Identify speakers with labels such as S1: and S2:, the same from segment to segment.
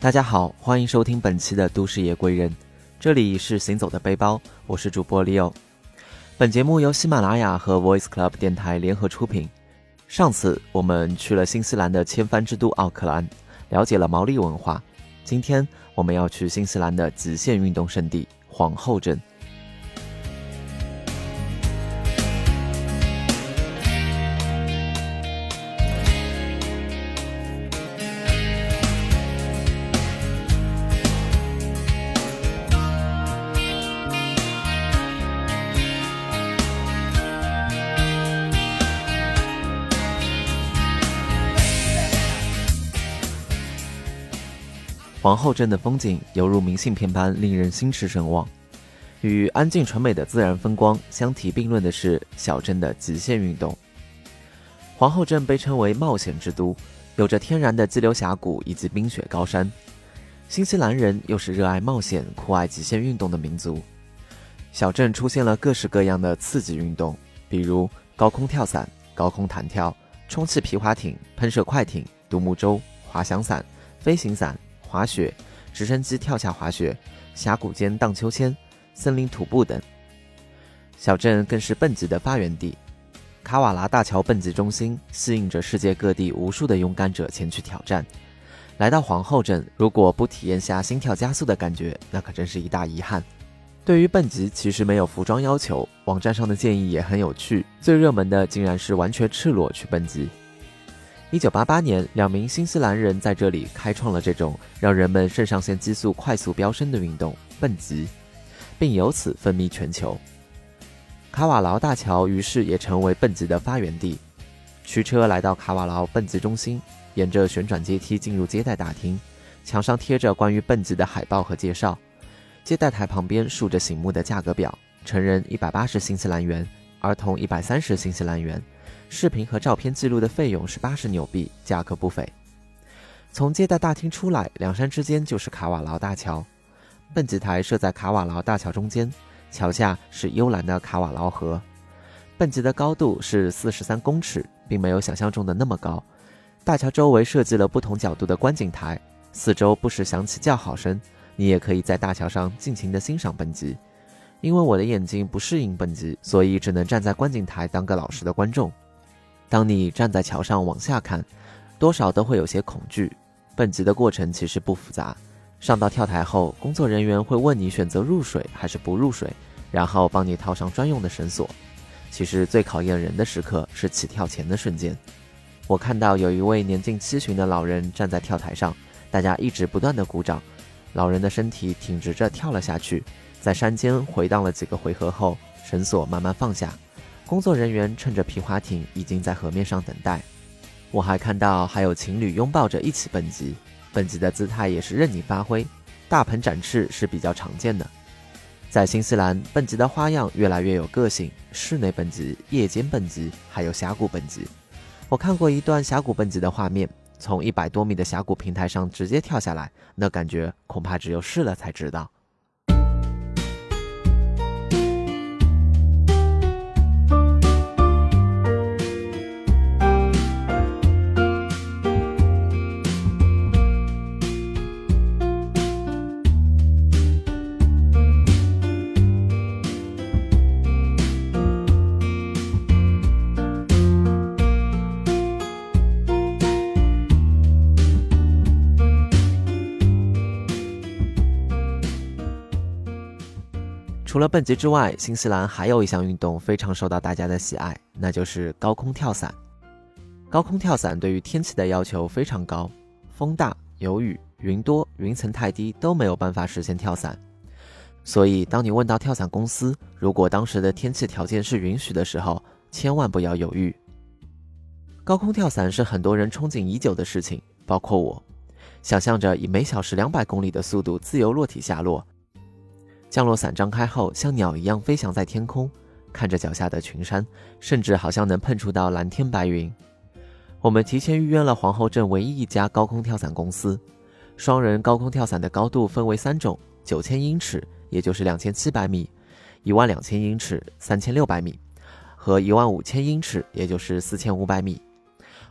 S1: 大家好，欢迎收听本期的《都市夜归人》，这里是行走的背包，我是主播 Leo。本节目由喜马拉雅和 Voice Club 电台联合出品。上次我们去了新西兰的千帆之都奥克兰，了解了毛利文化。今天我们要去新西兰的极限运动圣地皇后镇。皇后镇的风景犹如明信片般令人心驰神往，与安静纯美的自然风光相提并论的是小镇的极限运动。皇后镇被称为冒险之都，有着天然的激流峡谷以及冰雪高山。新西兰人又是热爱冒险、酷爱极限运动的民族。小镇出现了各式各样的刺激运动，比如高空跳伞、高空弹跳、充气皮划艇、喷射快艇、独木舟、滑翔伞、飞行伞。滑雪、直升机跳下滑雪、峡谷间荡秋千、森林徒步等。小镇更是蹦极的发源地，卡瓦拉大桥蹦极中心吸引着世界各地无数的勇敢者前去挑战。来到皇后镇，如果不体验下心跳加速的感觉，那可真是一大遗憾。对于蹦极，其实没有服装要求，网站上的建议也很有趣。最热门的竟然是完全赤裸去蹦极。一九八八年，两名新西兰人在这里开创了这种让人们肾上腺激素快速飙升的运动——蹦极，并由此风靡全球。卡瓦劳大桥于是也成为蹦极的发源地。驱车来到卡瓦劳蹦极中心，沿着旋转阶梯进入接待大厅，墙上贴着关于蹦极的海报和介绍。接待台旁边竖着醒目的价格表：成人一百八十新西兰元，儿童一百三十新西兰元。视频和照片记录的费用是八十纽币，价格不菲。从接待大厅出来，两山之间就是卡瓦劳大桥。蹦极台设在卡瓦劳大桥中间，桥下是幽蓝的卡瓦劳河。蹦极的高度是四十三公尺，并没有想象中的那么高。大桥周围设计了不同角度的观景台，四周不时响起叫好声。你也可以在大桥上尽情地欣赏蹦极。因为我的眼睛不适应蹦极，所以只能站在观景台当个老实的观众。当你站在桥上往下看，多少都会有些恐惧。蹦极的过程其实不复杂，上到跳台后，工作人员会问你选择入水还是不入水，然后帮你套上专用的绳索。其实最考验人的时刻是起跳前的瞬间。我看到有一位年近七旬的老人站在跳台上，大家一直不断的鼓掌。老人的身体挺直着跳了下去，在山间回荡了几个回合后，绳索慢慢放下。工作人员趁着皮划艇已经在河面上等待，我还看到还有情侣拥抱着一起蹦极，蹦极的姿态也是任你发挥，大鹏展翅是比较常见的。在新西兰，蹦极的花样越来越有个性，室内蹦极、夜间蹦极，还有峡谷蹦极。我看过一段峡谷蹦极的画面，从一百多米的峡谷平台上直接跳下来，那感觉恐怕只有试了才知道。除了蹦极之外，新西兰还有一项运动非常受到大家的喜爱，那就是高空跳伞。高空跳伞对于天气的要求非常高，风大、有雨、云多、云层太低都没有办法实现跳伞。所以，当你问到跳伞公司，如果当时的天气条件是允许的时候，千万不要犹豫。高空跳伞是很多人憧憬已久的事情，包括我，想象着以每小时两百公里的速度自由落体下落。降落伞张开后，像鸟一样飞翔在天空，看着脚下的群山，甚至好像能碰触到蓝天白云。我们提前预约了皇后镇唯一一家高空跳伞公司。双人高空跳伞的高度分为三种：九千英尺，也就是两千七百米；一万两千英尺，三千六百米；和一万五千英尺，也就是四千五百米。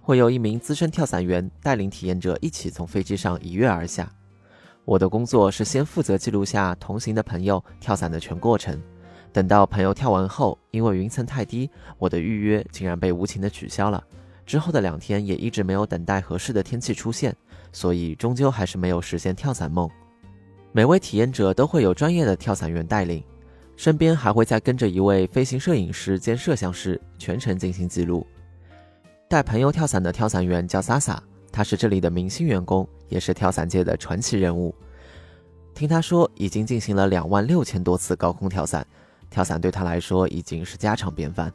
S1: 会有一名资深跳伞员带领体验者一起从飞机上一跃而下。我的工作是先负责记录下同行的朋友跳伞的全过程。等到朋友跳完后，因为云层太低，我的预约竟然被无情的取消了。之后的两天也一直没有等待合适的天气出现，所以终究还是没有实现跳伞梦。每位体验者都会有专业的跳伞员带领，身边还会再跟着一位飞行摄影师兼摄像师，全程进行记录。带朋友跳伞的跳伞员叫萨萨，他是这里的明星员工，也是跳伞界的传奇人物。听他说，已经进行了两万六千多次高空跳伞。跳伞对他来说已经是家常便饭。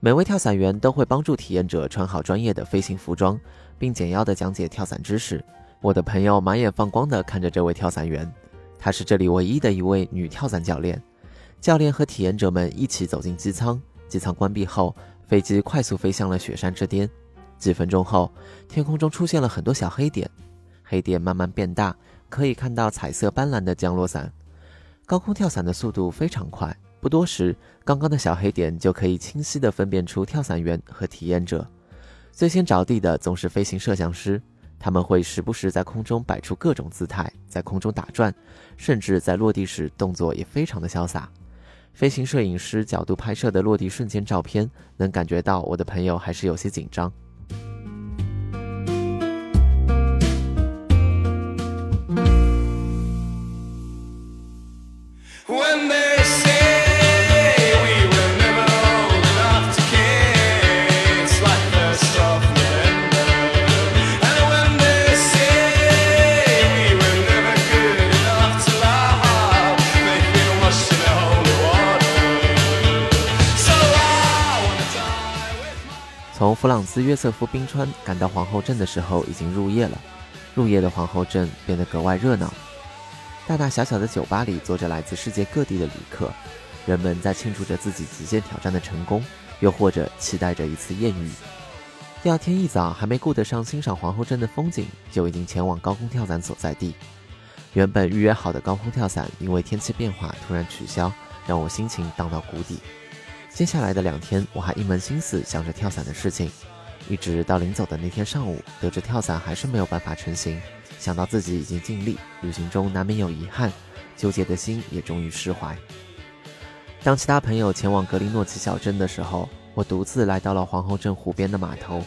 S1: 每位跳伞员都会帮助体验者穿好专业的飞行服装，并简要的讲解跳伞知识。我的朋友满眼放光的看着这位跳伞员，她是这里唯一的一位女跳伞教练。教练和体验者们一起走进机舱，机舱关闭后，飞机快速飞向了雪山之巅。几分钟后，天空中出现了很多小黑点，黑点慢慢变大，可以看到彩色斑斓的降落伞。高空跳伞的速度非常快，不多时，刚刚的小黑点就可以清晰地分辨出跳伞员和体验者。最先着地的总是飞行摄像师，他们会时不时在空中摆出各种姿态，在空中打转，甚至在落地时动作也非常的潇洒。飞行摄影师角度拍摄的落地瞬间照片，能感觉到我的朋友还是有些紧张。从弗朗兹约瑟夫冰川赶到皇后镇的时候，已经入夜了。入夜的皇后镇变得格外热闹，大大小小的酒吧里坐着来自世界各地的旅客，人们在庆祝着自己极限挑战的成功，又或者期待着一次艳遇。第二天一早，还没顾得上欣赏皇后镇的风景，就已经前往高空跳伞所在地。原本预约好的高空跳伞，因为天气变化突然取消，让我心情荡到谷底。接下来的两天，我还一门心思想着跳伞的事情，一直到临走的那天上午，得知跳伞还是没有办法成行，想到自己已经尽力，旅行中难免有遗憾，纠结的心也终于释怀。当其他朋友前往格林诺奇小镇的时候，我独自来到了皇后镇湖边的码头，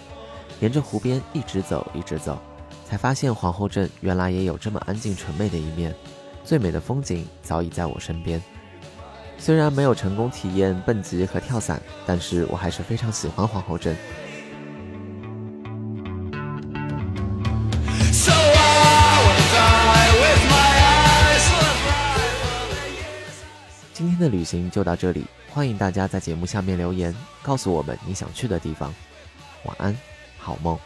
S1: 沿着湖边一直走，一直走，才发现皇后镇原来也有这么安静纯美的一面，最美的风景早已在我身边。虽然没有成功体验蹦极和跳伞，但是我还是非常喜欢皇后镇。今天的旅行就到这里，欢迎大家在节目下面留言，告诉我们你想去的地方。晚安，好梦。